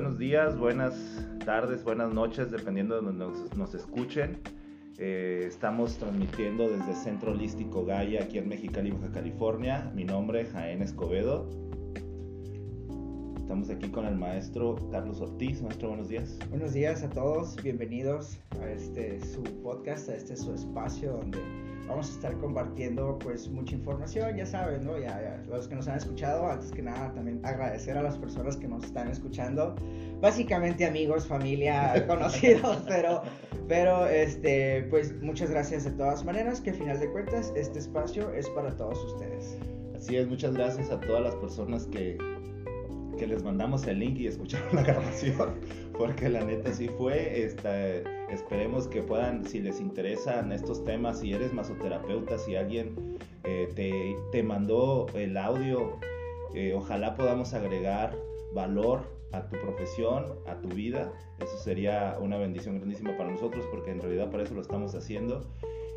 buenos días, buenas tardes, buenas noches, dependiendo de donde nos, escuchen. Eh, estamos transmitiendo desde Centro Holístico Gaia, aquí en Mexicali, Baja California. Mi nombre es Jaén Escobedo. Estamos aquí con el maestro Carlos Ortiz. Maestro, buenos días. Buenos días a todos, bienvenidos a este su podcast, a este su espacio donde vamos a estar compartiendo pues mucha información, ya saben, ¿no? Ya, los que nos han escuchado, antes que nada también agradecer a las personas que nos están escuchando, básicamente amigos, familia, conocidos, pero, pero este, pues muchas gracias de todas maneras, que al final de cuentas este espacio es para todos ustedes. Así es, muchas gracias a todas las personas que que les mandamos el link y escucharon la grabación, porque la neta sí fue. esperemos que puedan, si les interesan estos temas, si eres masoterapeuta, si alguien eh, te, te, mandó el audio, eh, ojalá podamos agregar valor a tu profesión, a tu vida. Eso sería una bendición grandísima para nosotros, porque en realidad para eso lo estamos haciendo.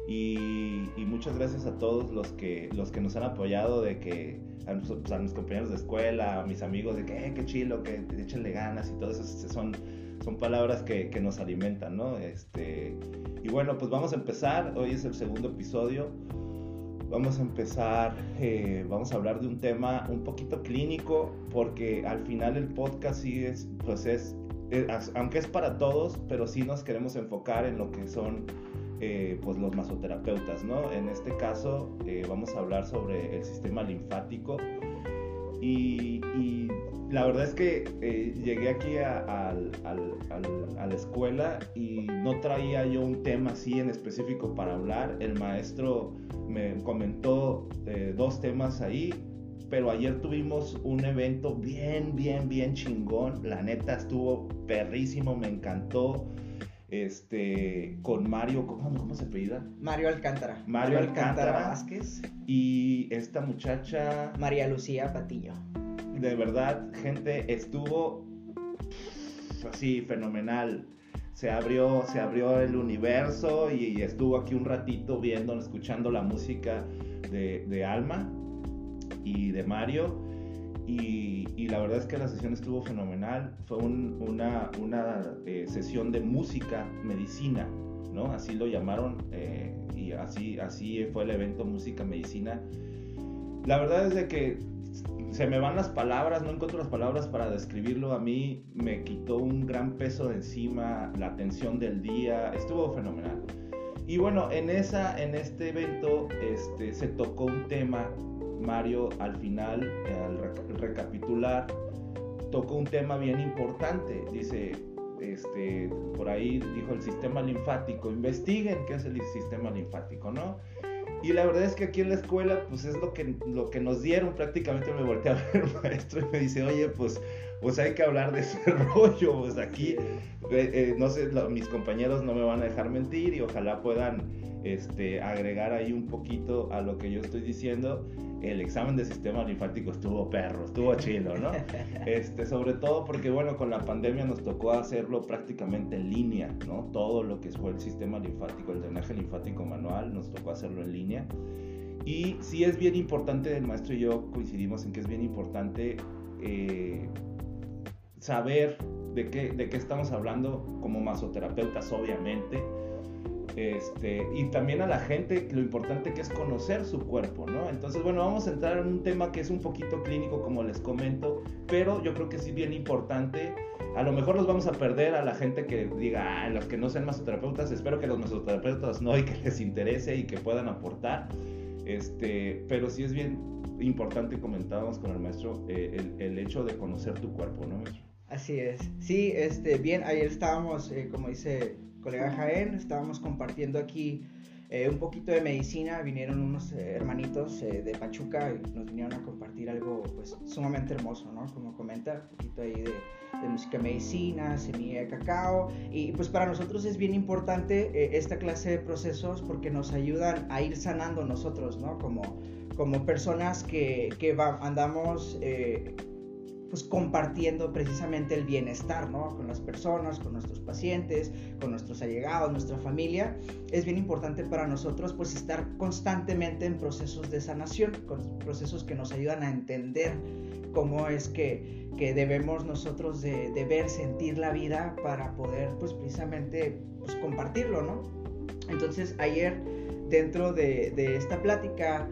Y, muchas gracias a todos los que, los que nos han apoyado, de que a, mis compañeros de escuela, a mis amigos, de que, eh, qué chilo, que échenle ganas y todo eso, son, son palabras que, que, nos alimentan, ¿no? Este, y bueno, pues vamos a empezar, hoy es el segundo episodio, vamos a empezar, eh, vamos a hablar de un tema un poquito clínico, porque al final el podcast sí es, pues es, es aunque es para todos, pero sí nos queremos enfocar en lo que son eh, pues los masoterapeutas, ¿no? En este caso eh, vamos a hablar sobre el sistema linfático y, la verdad es que eh, llegué aquí a, la escuela y no traía yo un tema así en específico para hablar. El maestro me comentó dos temas ahí, pero ayer tuvimos un evento bien, bien, bien chingón. La neta estuvo perrísimo, me encantó este, con Mario, ¿cómo, cómo se apellida? Mario Alcántara. Mario, Alcántara, Vázquez. Y esta muchacha. María Lucía Patillo. De verdad, gente, estuvo así fenomenal. Se abrió, se abrió el universo y, estuvo aquí un ratito viendo, escuchando la música de, de Alma y de Mario y, la verdad es que la sesión estuvo fenomenal. Fue una, una eh, sesión de música, medicina, ¿no? Así lo llamaron eh, y así, así fue el evento Música Medicina. La verdad es de que se me van las palabras, no encuentro las palabras para describirlo. A mí me quitó un gran peso de encima, la tensión del día, estuvo fenomenal. Y bueno, en, esa, en este evento este, se tocó un tema Mario al final, al recapitular, tocó un tema bien importante. Dice, este, por ahí dijo el sistema linfático, investiguen qué es el sistema linfático, ¿no? Y la verdad es que aquí en la escuela, pues es lo que, lo que nos dieron, prácticamente me volteé a ver el maestro y me dice, oye, pues, pues hay que hablar de ese rollo, pues aquí, eh, eh, no sé, mis compañeros no me van a dejar mentir y ojalá puedan este, agregar ahí un poquito a lo que yo estoy diciendo el examen de sistema linfático estuvo perro, estuvo chilo, ¿no? Este, sobre todo porque, bueno, con la pandemia nos tocó hacerlo prácticamente en línea, ¿no? Todo lo que fue el sistema linfático, el drenaje linfático manual, nos tocó hacerlo en línea. Y sí es bien importante, el maestro y yo coincidimos en que es bien importante eh, saber de qué, de qué estamos hablando como masoterapeutas, obviamente este, y también a la gente lo importante que es conocer su cuerpo, ¿no? Entonces, bueno, vamos a entrar en un tema que es un poquito clínico, como les comento, pero yo creo que sí bien importante. A lo mejor los vamos a perder a la gente que diga, ah, los que no sean masoterapeutas, espero que los masoterapeutas no y que les interese y que puedan aportar. Este, pero sí es bien importante, comentábamos con el maestro, eh, el, hecho de conocer tu cuerpo, ¿no, maestro? Así es. Sí, este, bien, ayer estábamos, eh, como dice colega Jaén, estábamos compartiendo aquí eh, un poquito de medicina, vinieron unos eh, hermanitos eh, de Pachuca y nos vinieron a compartir algo pues sumamente hermoso, ¿no? Como comenta, un poquito ahí de, de música medicina, semilla de cacao y pues para nosotros es bien importante esta clase de procesos porque nos ayudan a ir sanando nosotros, ¿no? Como, como personas que, que andamos pues compartiendo precisamente el bienestar, ¿no? Con las personas, con nuestros pacientes, con nuestros allegados, nuestra familia. Es bien importante para nosotros pues estar constantemente en procesos de sanación, con procesos que nos ayudan a entender cómo es que, que debemos nosotros de, de, ver, sentir la vida para poder pues precisamente pues, compartirlo, ¿no? Entonces ayer dentro de, de esta plática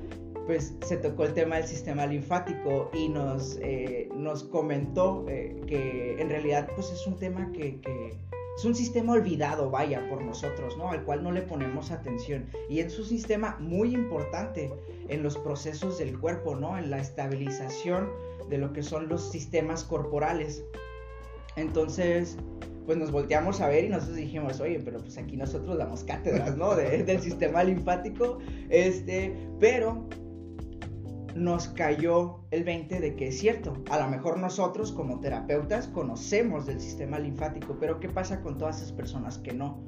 pues se tocó el tema del sistema linfático y nos, eh, nos comentó eh, que en realidad pues es un tema que, que, es un sistema olvidado, vaya, por nosotros, ¿no? Al cual no le ponemos atención. Y es un sistema muy importante en los procesos del cuerpo, ¿no? En la estabilización de lo que son los sistemas corporales. Entonces, pues nos volteamos a ver y nosotros dijimos, oye, pero pues aquí nosotros damos cátedras, ¿no? del sistema linfático, este, pero nos cayó el 20 de que es cierto. A lo mejor nosotros como terapeutas conocemos del sistema linfático, pero ¿qué pasa con todas esas personas que no?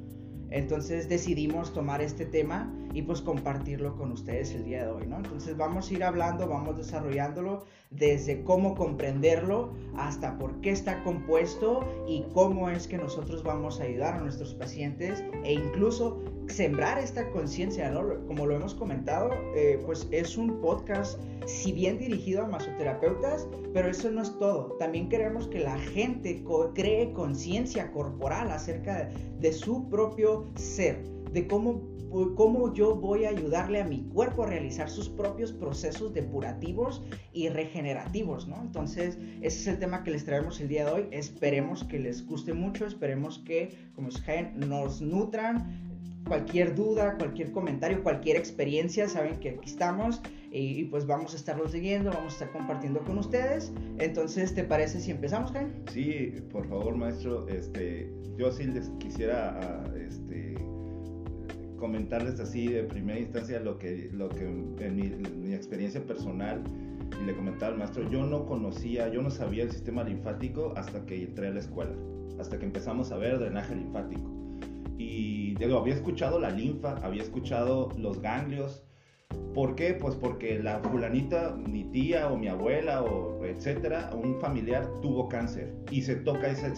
Entonces decidimos tomar este tema y pues compartirlo con ustedes el día de hoy, ¿no? Entonces vamos a ir hablando, vamos desarrollándolo desde cómo comprenderlo hasta por qué está compuesto y cómo es que nosotros vamos a ayudar a nuestros pacientes e incluso sembrar esta conciencia, ¿no? Como lo hemos comentado, eh, pues es un podcast, si bien dirigido a masoterapeutas, pero eso no es todo. También queremos que la gente cree conciencia corporal acerca de su propio ser, de cómo cómo yo voy a ayudarle a mi cuerpo a realizar sus propios procesos depurativos y regenerativos, ¿no? Entonces, ese es el tema que les traemos el día de hoy. Esperemos que les guste mucho, esperemos que, como dije, nos nutran. Cualquier duda, cualquier comentario, cualquier experiencia, saben que aquí estamos y, pues vamos a estarlos siguiendo, vamos a estar compartiendo con ustedes. Entonces, ¿te parece si empezamos, Jaime? Sí, por favor, maestro. Este, yo sí les quisiera este, comentarles así de primera instancia lo que, lo que en mi, experiencia personal, y le comentaba al maestro, yo no conocía, yo no sabía el sistema linfático hasta que entré a la escuela, hasta que empezamos a ver drenaje linfático. Y digo, había escuchado la linfa, había escuchado los ganglios, ¿Por qué? Pues porque la fulanita, mi tía o mi abuela o etcétera, un familiar tuvo cáncer y se toca, y se,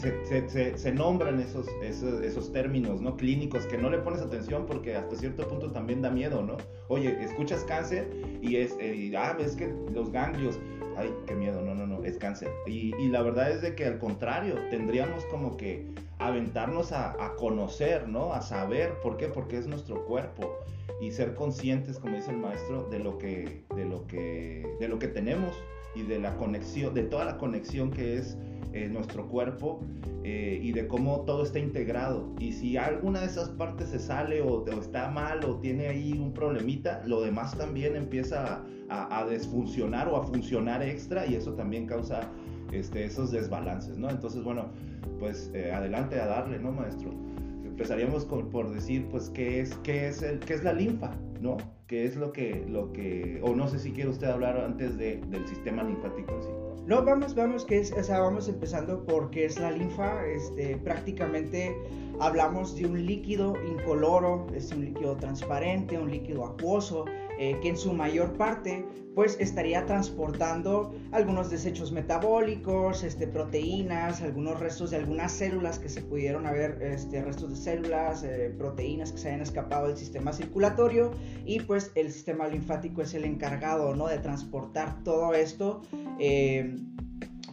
se, se, nombran esos, esos, esos, términos ¿no? clínicos que no le pones atención porque hasta cierto punto también da miedo, ¿no? Oye, escuchas cáncer y es, eh, ah, ves que los ganglios, ay, qué miedo, no, no, no, es cáncer. Y, la verdad es de que al contrario, tendríamos como que aventarnos a, a conocer, ¿no? A saber, ¿por qué? Porque es nuestro cuerpo y ser conscientes, como dice el maestro, de lo que, de lo que, de lo que tenemos y de la conexión, de toda la conexión que es eh, nuestro cuerpo eh, y de cómo todo está integrado. Y si alguna de esas partes se sale o, está mal o tiene ahí un problemita, lo demás también empieza a, desfuncionar o a funcionar extra y eso también causa este, esos desbalances, ¿no? Entonces, bueno, pues eh, adelante a darle, ¿no, maestro? empezaríamos por decir, pues, ¿qué es, qué es, el, qué es la linfa? ¿No? ¿Qué es lo que, lo que, o no sé si quiere usted hablar antes de, del sistema linfático en sí? No, vamos, vamos, que es, o sea, vamos empezando por qué es la linfa. Este, prácticamente hablamos de un líquido incoloro, es un líquido transparente, un líquido acuoso, eh, que en su mayor parte pues estaría transportando algunos desechos metabólicos, este, proteínas, algunos restos de algunas células que se pudieron haber, este, restos de células, eh, proteínas que se hayan escapado del sistema circulatorio y pues el sistema linfático es el encargado ¿no? de transportar todo esto. Eh,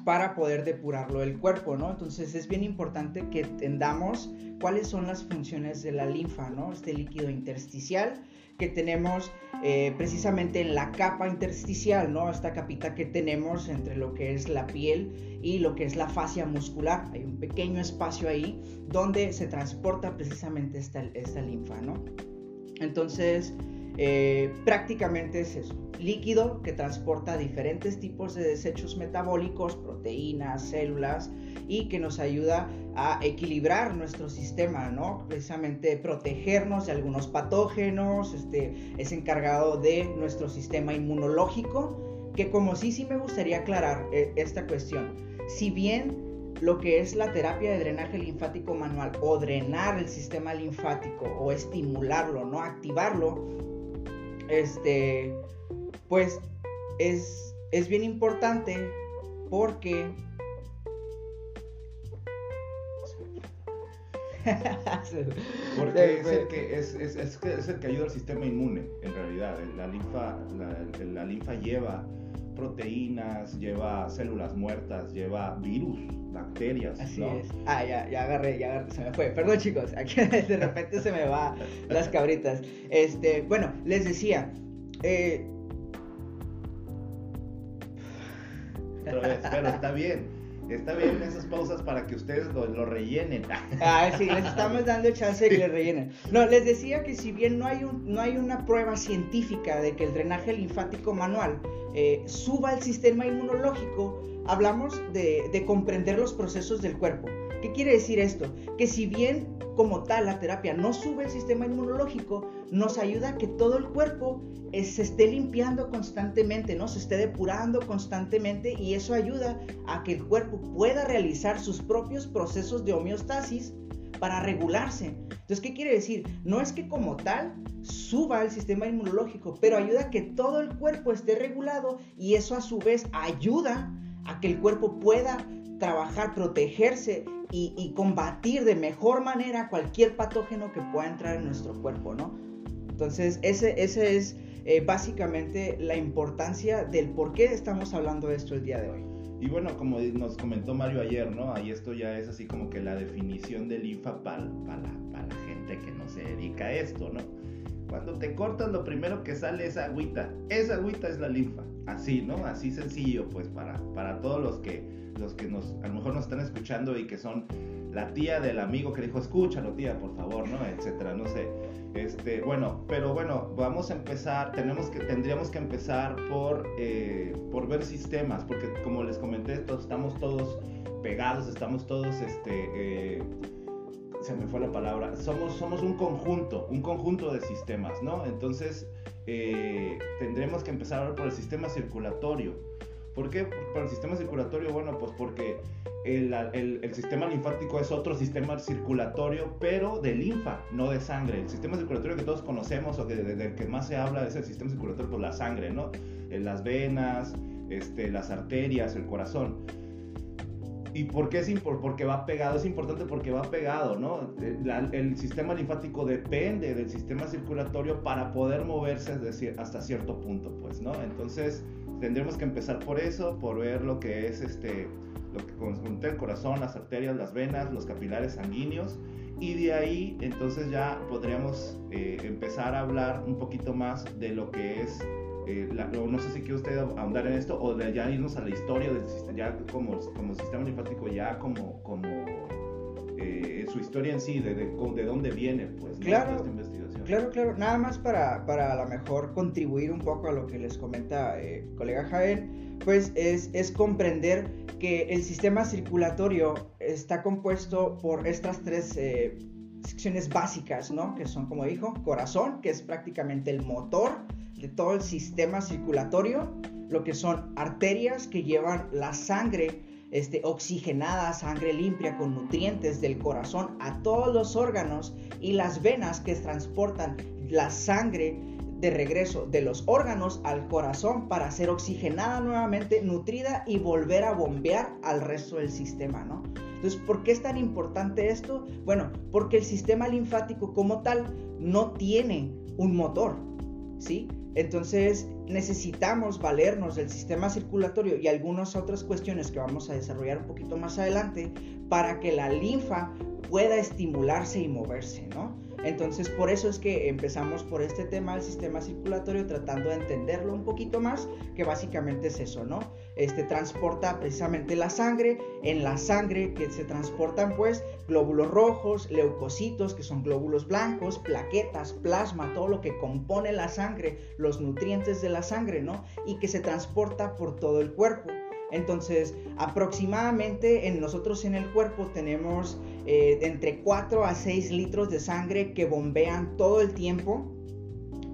para poder depurarlo del cuerpo, ¿no? Entonces es bien importante que entendamos cuáles son las funciones de la linfa, ¿no? Este líquido intersticial que tenemos eh, precisamente en la capa intersticial, ¿no? Esta capita que tenemos entre lo que es la piel y lo que es la fascia muscular. Hay un pequeño espacio ahí donde se transporta precisamente esta, esta linfa, ¿no? Entonces, eh, prácticamente es eso, líquido que transporta diferentes tipos de desechos metabólicos, proteínas, células y que nos ayuda a equilibrar nuestro sistema, ¿no? Precisamente protegernos de algunos patógenos, este, es encargado de nuestro sistema inmunológico, que como sí, sí me gustaría aclarar eh, esta cuestión. Si bien lo que es la terapia de drenaje linfático manual o drenar el sistema linfático o estimularlo, no activarlo, este, pues es, es bien importante porque Porque es el, que, es, es, es, el que ayuda al sistema inmune, en realidad. La linfa, la, la linfa lleva proteínas, lleva células muertas, lleva virus, bacterias. Así es. Ah, ya, ya agarré, ya agarré, se me fue. Perdón chicos, aquí de repente se me va las cabritas. Este, bueno, les decía, eh... pero está bien. Está bien esas pausas para que ustedes lo, rellenen. Ah, sí, les estamos dando chance de que le rellenen. No, les decía que si bien no hay, un, no hay una prueba científica de que el drenaje linfático manual eh, suba el sistema inmunológico, hablamos de, de comprender los procesos del cuerpo. ¿Qué quiere decir esto? Que si bien como tal la terapia no sube el sistema inmunológico, nos ayuda a que todo el cuerpo eh, se esté limpiando constantemente, ¿no? Se esté depurando constantemente y eso ayuda a que el cuerpo pueda realizar sus propios procesos de homeostasis para regularse. Entonces, ¿qué quiere decir? No es que como tal suba el sistema inmunológico, pero ayuda a que todo el cuerpo esté regulado y eso a su vez ayuda a que el cuerpo pueda trabajar, protegerse y, combatir de mejor manera cualquier patógeno que pueda entrar en nuestro cuerpo, ¿no? Entonces, ese, ese es eh, básicamente la importancia del por qué estamos hablando de esto el día de hoy. Y bueno, como nos comentó Mario ayer, ¿no? Ahí esto ya es así como que la definición de linfa para la, la gente que no se dedica a esto, ¿no? Cuando te cortas, lo primero que sale es agüita. Esa agüita es la linfa. Así, ¿no? Así sencillo, pues, para, para todos los que, los que nos, a lo mejor nos están escuchando y que son la tía del amigo que dijo, escúchalo, tía, por favor, ¿no? Etcétera, no sé. Este, bueno, pero bueno, vamos a empezar, tenemos que, tendríamos que empezar por, eh, por ver sistemas, porque como les comenté, todos, estamos todos pegados, estamos todos, este, eh, se me fue la palabra, somos, somos un conjunto, un conjunto de sistemas, ¿no? Entonces, eh, tendremos que empezar por el sistema circulatorio. ¿Por qué? Por el sistema circulatorio, bueno, pues porque el, el, sistema linfático es otro sistema circulatorio, pero de linfa, no de sangre. El sistema circulatorio que todos conocemos o que, del que más se habla es el sistema circulatorio por la sangre, ¿no? En las venas, este, las arterias, el corazón. ¿Y por qué es importante? Porque va pegado, es importante porque va pegado, ¿no? el sistema linfático depende del sistema circulatorio para poder moverse hasta cierto punto, pues, ¿no? Entonces, tendremos que empezar por eso, por ver lo que es este, lo que conjunta el corazón, las arterias, las venas, los capilares sanguíneos, y de ahí entonces ya podríamos eh, empezar a hablar un poquito más de lo que es eh, no sé si quiere usted ahondar en esto o de ya irnos a la historia del sistema, ya como, como sistema linfático, ya como, como eh, su historia en sí, de, de, dónde viene, pues, claro. Claro, claro, nada más para, para a lo mejor contribuir un poco a lo que les comenta eh, colega Jaén, pues es, es comprender que el sistema circulatorio está compuesto por estas tres secciones básicas, ¿no? Que son, como dijo, corazón, que es prácticamente el motor de todo el sistema circulatorio, lo que son arterias que llevan la sangre este, oxigenada, sangre limpia con nutrientes del corazón a todos los órganos y las venas que transportan la sangre de regreso de los órganos al corazón para ser oxigenada nuevamente, nutrida y volver a bombear al resto del sistema, ¿no? Entonces, ¿por qué es tan importante esto? Bueno, porque el sistema linfático como tal no tiene un motor, ¿sí? Entonces necesitamos valernos del sistema circulatorio y algunas otras cuestiones que vamos a desarrollar un poquito más adelante para que la linfa pueda estimularse y moverse, ¿no? Entonces por eso es que empezamos por este tema del sistema circulatorio tratando de entenderlo un poquito más, que básicamente es eso, ¿no? Este transporta precisamente la sangre, en la sangre que se transportan pues glóbulos rojos, leucocitos que son glóbulos blancos, plaquetas, plasma, todo lo que compone la sangre, los nutrientes de la sangre, ¿no? Y que se transporta por todo el cuerpo. Entonces, aproximadamente en nosotros en el cuerpo tenemos eh, entre 4 a 6 litros de sangre que bombean todo el tiempo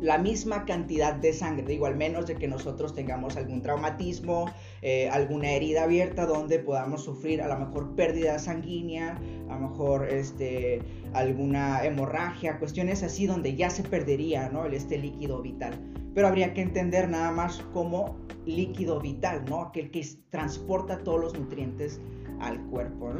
la misma cantidad de sangre, digo, al menos de que nosotros tengamos algún traumatismo, eh, alguna herida abierta donde podamos sufrir a lo mejor pérdida sanguínea, a lo mejor este, alguna hemorragia, cuestiones así donde ya se perdería ¿no? este líquido vital. Pero habría que entender nada más como líquido vital, ¿no? aquel que transporta todos los nutrientes al cuerpo.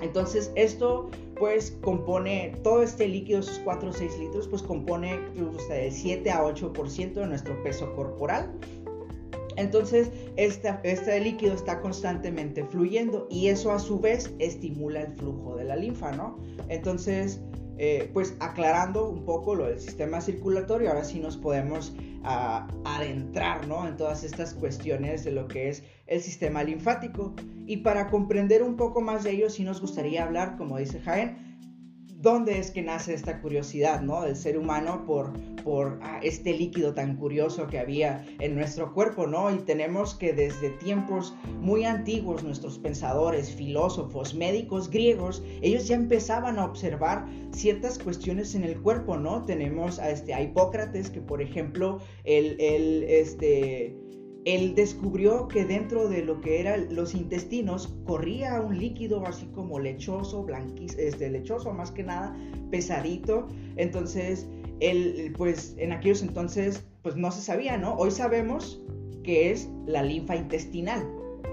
Entonces esto pues compone, todo este líquido, esos 4 o 6 litros, pues compone del 7 a 8% de nuestro peso corporal. Entonces, este, este líquido está constantemente fluyendo y eso a su vez estimula el flujo de la linfa, ¿no? Entonces, eh, pues aclarando un poco lo del sistema circulatorio, ahora sí nos podemos ah, adentrar en todas estas cuestiones de lo que es el sistema linfático. Y para comprender un poco más de ello, sí nos gustaría hablar, como dice Jaén, dónde es que nace esta curiosidad, ¿no? Del ser humano por, por ah, este líquido tan curioso que había en nuestro cuerpo, ¿no? Y tenemos que desde tiempos muy antiguos nuestros pensadores, filósofos, médicos griegos, ellos ya empezaban a observar ciertas cuestiones en el cuerpo, ¿no? Tenemos a, este, a Hipócrates que, por ejemplo, el, el este él descubrió que dentro de lo que eran los intestinos corría un líquido así como lechoso, este, lechoso más que nada, pesadito. Entonces, él, pues en aquellos entonces, pues no se sabía, ¿no? Hoy sabemos que es la linfa intestinal,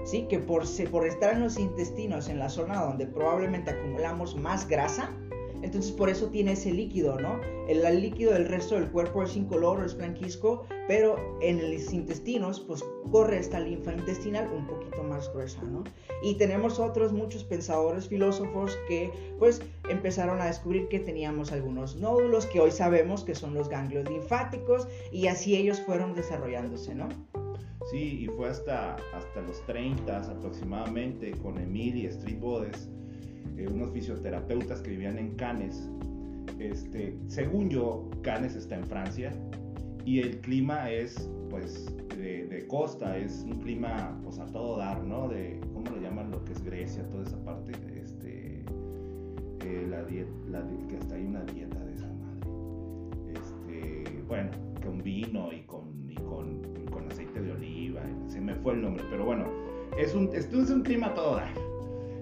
¿sí? Que por, por estar en los intestinos, en la zona donde probablemente acumulamos más grasa, entonces por eso tiene ese líquido, ¿no? El, líquido del resto del cuerpo es incoloro, es blanquisco, pero en los intestinos pues corre esta linfa intestinal un poquito más gruesa, ¿no? Y tenemos otros muchos pensadores, filósofos que pues empezaron a descubrir que teníamos algunos nódulos que hoy sabemos que son los ganglios linfáticos y así ellos fueron desarrollándose, ¿no? Sí, y fue hasta, hasta los 30 aproximadamente con Emil y Street Bodes unos fisioterapeutas que vivían en Cannes. Este, según yo, Cannes está en Francia y el clima es pues de, costa, es un clima pues a todo dar, ¿no? De, ¿cómo lo llaman lo que es Grecia, toda esa parte? Este, eh, la dieta, que hasta hay una dieta de esa madre. Este, bueno, con vino y con, y con, con aceite de oliva, se me fue el nombre, pero bueno, es un, es un clima a todo dar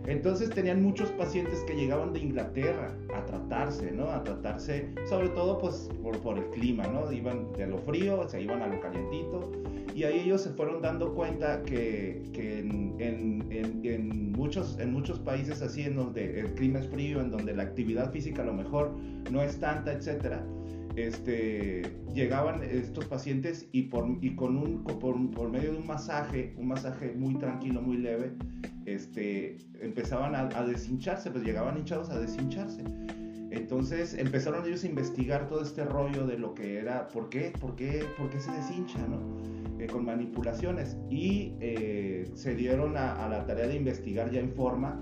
entonces tenían muchos pacientes que llegaban de Inglaterra a tratarse, ¿no? A tratarse, sobre todo pues por, el clima, ¿no? Iban de lo frío, se iban a lo calientito. Y ahí ellos se fueron dando cuenta que, en, muchos, en muchos países así, en donde el clima es frío, en donde la actividad física a lo mejor no es tanta, etcétera, este, llegaban estos pacientes y, por, y con un, por, por medio de un masaje, un masaje muy tranquilo, muy leve, este, empezaban a, deshincharse, pues llegaban hinchados a deshincharse. Entonces empezaron ellos a investigar todo este rollo de lo que era, ¿por qué? ¿Por qué, por qué se deshincha? ¿no? Eh, con manipulaciones. Y eh, se dieron a, la tarea de investigar ya en forma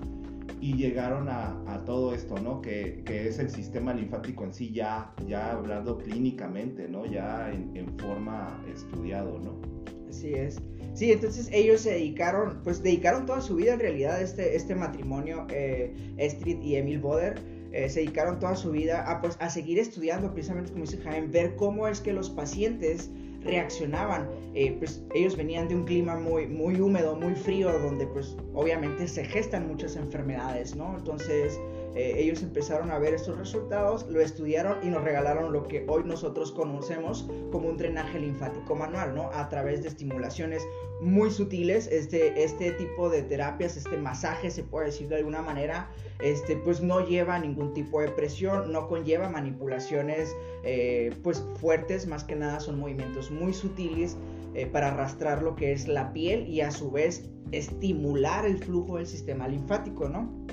y llegaron a, todo esto, ¿no? Que, que, es el sistema linfático en sí ya, ya hablando clínicamente, ¿no? Ya en, en forma estudiado, ¿no? Así es. Sí, entonces ellos se dedicaron, pues dedicaron toda su vida en realidad este, este matrimonio, eh, Street y Emil Boder, eh, se dedicaron toda su vida a, pues, a seguir estudiando, precisamente como dice Jaime, ver cómo es que los pacientes reaccionaban. Eh, pues ellos venían de un clima muy, muy húmedo, muy frío, donde pues obviamente se gestan muchas enfermedades, ¿no? Entonces eh, ellos empezaron a ver estos resultados, lo estudiaron y nos regalaron lo que hoy nosotros conocemos como un drenaje linfático manual, ¿no? A través de estimulaciones muy sutiles, este, este tipo de terapias, este masaje, se puede decir de alguna manera, este, pues no lleva ningún tipo de presión, no conlleva manipulaciones eh, pues fuertes, más que nada son movimientos muy sutiles eh, para arrastrar lo que es la piel y a su vez estimular el flujo del sistema linfático, ¿no?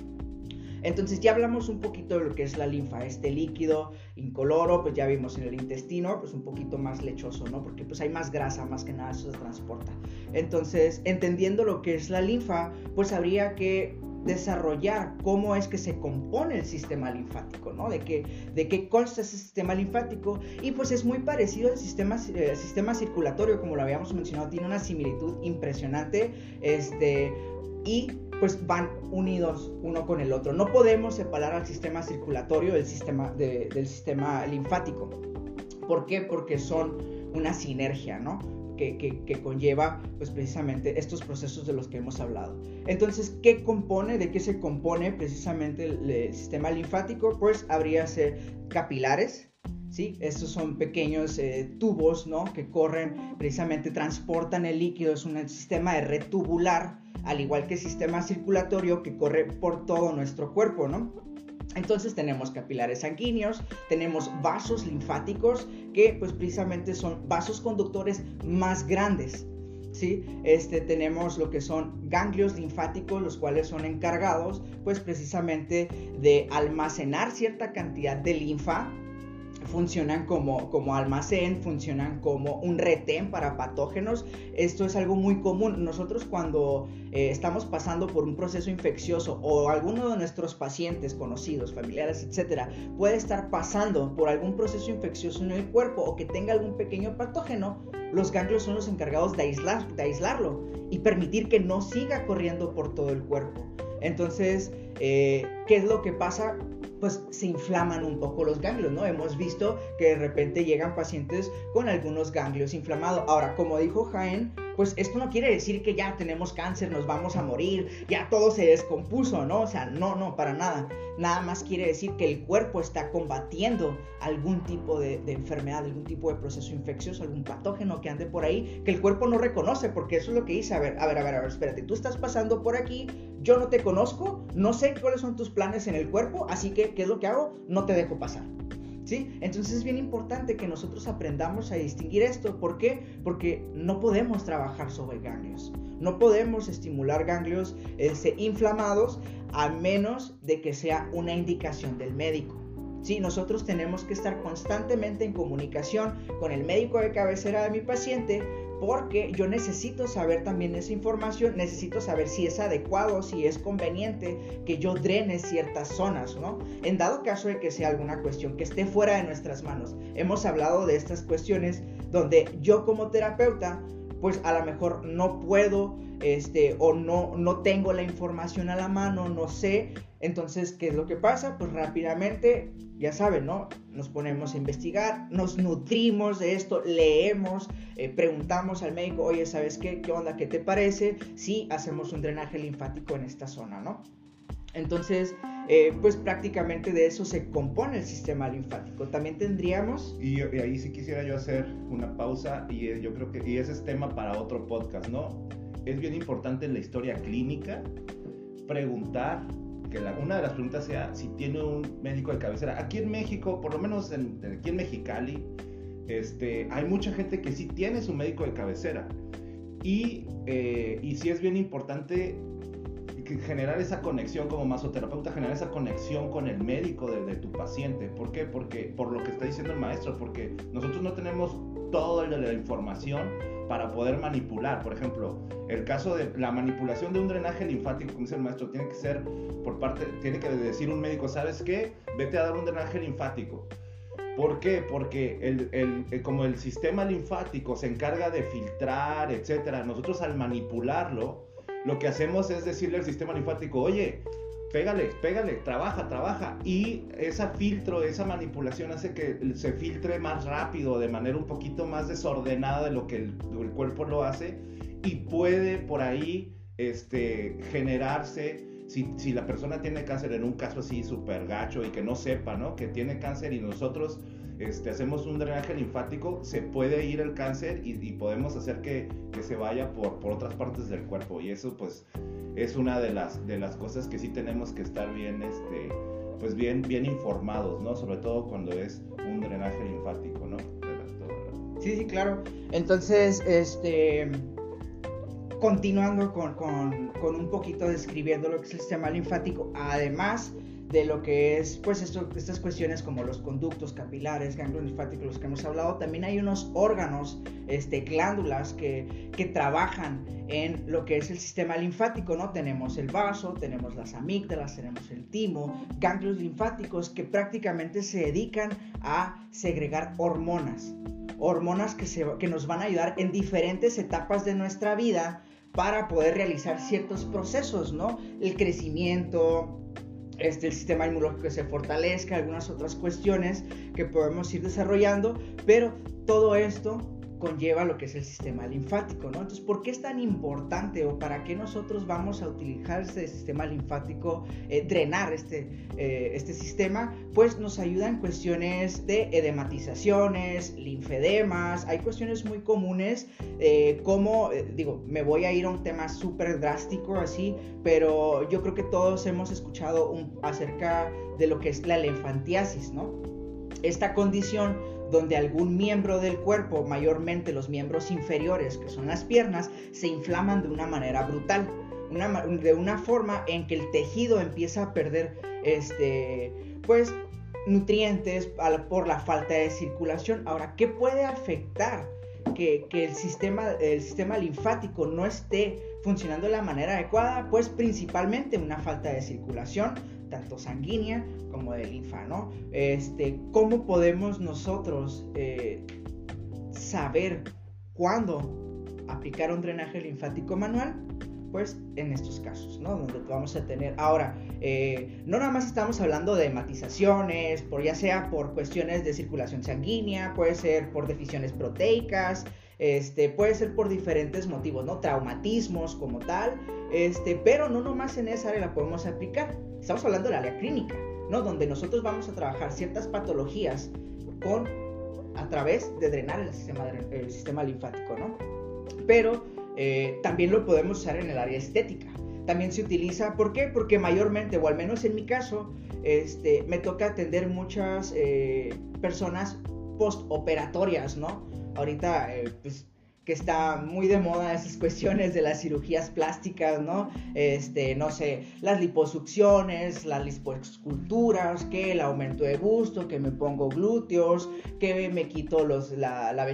Entonces ya hablamos un poquito de lo que es la linfa, este líquido incoloro, pues ya vimos en el intestino, pues un poquito más lechoso, ¿no? Porque pues hay más grasa, más que nada eso se transporta. Entonces, entendiendo lo que es la linfa, pues habría que desarrollar cómo es que se compone el sistema linfático, ¿no? De qué, de qué consta ese sistema linfático y pues es muy parecido al sistema, eh, sistema circulatorio, como lo habíamos mencionado, tiene una similitud impresionante, este, y pues van unidos uno con el otro. No podemos separar al sistema circulatorio del sistema, del sistema linfático. ¿Por qué? Porque son una sinergia, ¿no? Que, que, conlleva pues precisamente estos procesos de los que hemos hablado. Entonces, ¿qué compone? ¿De qué se compone precisamente el, sistema linfático? Pues habría ser capilares, ¿sí? Estos son pequeños eh, tubos, ¿no? Que corren, precisamente transportan el líquido, es un sistema de red tubular, al igual que el sistema circulatorio que corre por todo nuestro cuerpo, ¿no? Entonces tenemos capilares sanguíneos, tenemos vasos linfáticos que pues precisamente son vasos conductores más grandes. ¿sí? Este, tenemos lo que son ganglios linfáticos, los cuales son encargados pues precisamente de almacenar cierta cantidad de linfa funcionan como, como almacén, funcionan como un retén para patógenos. Esto es algo muy común. Nosotros cuando eh, estamos pasando por un proceso infeccioso o alguno de nuestros pacientes conocidos, familiares, etcétera, puede estar pasando por algún proceso infeccioso en el cuerpo o que tenga algún pequeño patógeno, los ganglios son los encargados de, aislar, de aislarlo y permitir que no siga corriendo por todo el cuerpo. Entonces, eh, ¿qué es lo que pasa? pues se inflaman un poco los ganglios, ¿no? Hemos visto que de repente llegan pacientes con algunos ganglios inflamados. Ahora, como dijo Jaén, pues esto no quiere decir que ya tenemos cáncer, nos vamos a morir, ya todo se descompuso, ¿no? O sea, no, no, para nada. Nada más quiere decir que el cuerpo está combatiendo algún tipo de, enfermedad, algún tipo de proceso infeccioso, algún patógeno que ande por ahí, que el cuerpo no reconoce, porque eso es lo que dice, a ver, a ver, a ver, a ver, espérate, tú estás pasando por aquí, yo no te conozco, no sé cuáles son tus planes en el cuerpo, así que, ¿qué es lo que hago? No te dejo pasar. Entonces es bien importante que nosotros aprendamos a distinguir esto. ¿Por qué? Porque no podemos trabajar sobre ganglios. No podemos estimular ganglios este, inflamados a menos de que sea una indicación del médico. Sí, nosotros tenemos que estar constantemente en comunicación con el médico de cabecera de mi paciente porque yo necesito saber también esa información, necesito saber si es adecuado, si es conveniente que yo drene ciertas zonas, ¿no? En dado caso de que sea alguna cuestión que esté fuera de nuestras manos. Hemos hablado de estas cuestiones donde yo como terapeuta, pues a lo mejor no puedo, este, o no, no tengo la información a la mano, no sé entonces, ¿qué es lo que pasa? Pues rápidamente, ya saben, ¿no? Nos ponemos a investigar, nos nutrimos de esto, leemos, eh, preguntamos al médico, oye, ¿sabes qué? ¿Qué onda? ¿Qué te parece? Si hacemos un drenaje linfático en esta zona, ¿no? Entonces, eh, pues prácticamente de eso se compone el sistema linfático. También tendríamos... Y, ahí sí quisiera yo hacer una pausa y eh, yo creo que y ese es tema para otro podcast, ¿no? Es bien importante en la historia clínica preguntar que una de las preguntas sea si tiene un médico de cabecera. Aquí en México, por lo menos aquí en Mexicali, este, hay mucha gente que sí tiene su médico de cabecera. Y, eh, y sí es bien importante generar esa conexión como masoterapeuta, generar esa conexión con el médico de, de, tu paciente. ¿Por qué? Porque por lo que está diciendo el maestro, porque nosotros no tenemos toda la información para poder manipular. Por ejemplo, el caso de la manipulación de un drenaje linfático, como dice el maestro, tiene que ser por parte, tiene que decir un médico, ¿sabes qué? Vete a dar un drenaje linfático. ¿Por qué? Porque el, como el sistema linfático se encarga de filtrar, etcétera, nosotros al manipularlo, lo que hacemos es decirle al sistema linfático, oye, pégale, pégale, trabaja, trabaja. Y ese filtro, esa manipulación hace que se filtre más rápido, de manera un poquito más desordenada de lo que el, cuerpo lo hace. Y puede por ahí este, generarse, si, si, la persona tiene cáncer en un caso así súper gacho y que no sepa, ¿no? Que tiene cáncer y nosotros este, hacemos un drenaje linfático, se puede ir el cáncer y, y podemos hacer que, que, se vaya por, por otras partes del cuerpo. Y eso pues es una de las, de las cosas que sí tenemos que estar bien, este, pues bien, bien informados, ¿no? Sobre todo cuando es un drenaje linfático, ¿no? Sí, sí, claro. Entonces, este, continuando con, con, con un poquito describiendo lo que es el sistema linfático, además de lo que es, pues, estas cuestiones como los conductos capilares, ganglios linfáticos, los que hemos hablado, también hay unos órganos, este, glándulas que, que trabajan en lo que es el sistema linfático, ¿no? Tenemos el vaso, tenemos las amígdalas, tenemos el timo, ganglios linfáticos que prácticamente se dedican a segregar hormonas, hormonas que, se, que nos van a ayudar en diferentes etapas de nuestra vida para poder realizar ciertos procesos, ¿no? El crecimiento, este, el sistema inmunológico se fortalezca, algunas otras cuestiones que podemos ir desarrollando, pero todo esto conlleva lo que es el sistema linfático, ¿no? Entonces, ¿por qué es tan importante o para qué nosotros vamos a utilizar este sistema linfático, eh, drenar este, eh, este sistema? Pues nos ayuda en cuestiones de edematizaciones, linfedemas, hay cuestiones muy comunes eh, como, digo, me voy a ir a un tema súper drástico así, pero yo creo que todos hemos escuchado acerca de lo que es la linfantiasis, ¿no? Esta condición donde algún miembro del cuerpo, mayormente los miembros inferiores, que son las piernas, se inflaman de una manera brutal. de una forma en que el tejido empieza a perder este, pues, nutrientes por la falta de circulación. Ahora, ¿qué puede afectar que, el, sistema, el sistema linfático no esté funcionando de la manera adecuada? Pues principalmente una falta de circulación, tanto sanguínea como de linfa, ¿no? Este, ¿Cómo podemos nosotros eh, saber cuándo aplicar un drenaje linfático manual? Pues en estos casos, ¿no? Donde vamos a tener. Ahora, eh, no nada más estamos hablando de hematizaciones, por ya sea por cuestiones de circulación sanguínea, puede ser por deficiencias proteicas, este, puede ser por diferentes motivos, ¿no? Traumatismos como tal, este, pero no nomás en esa área la podemos aplicar. Estamos hablando del área clínica, ¿no? Donde nosotros vamos a trabajar ciertas patologías con a través de drenar el sistema, el sistema linfático, ¿no? Pero eh, también lo podemos usar en el área estética. También se utiliza, ¿por qué? Porque mayormente, o al menos en mi caso, este, me toca atender muchas eh, personas postoperatorias, ¿no? Ahorita, eh, pues que está muy de moda esas cuestiones de las cirugías plásticas, ¿no? Este, no sé, las liposucciones, las lipoesculturas, que el aumento de busto, que me pongo glúteos, que me quito los, la, la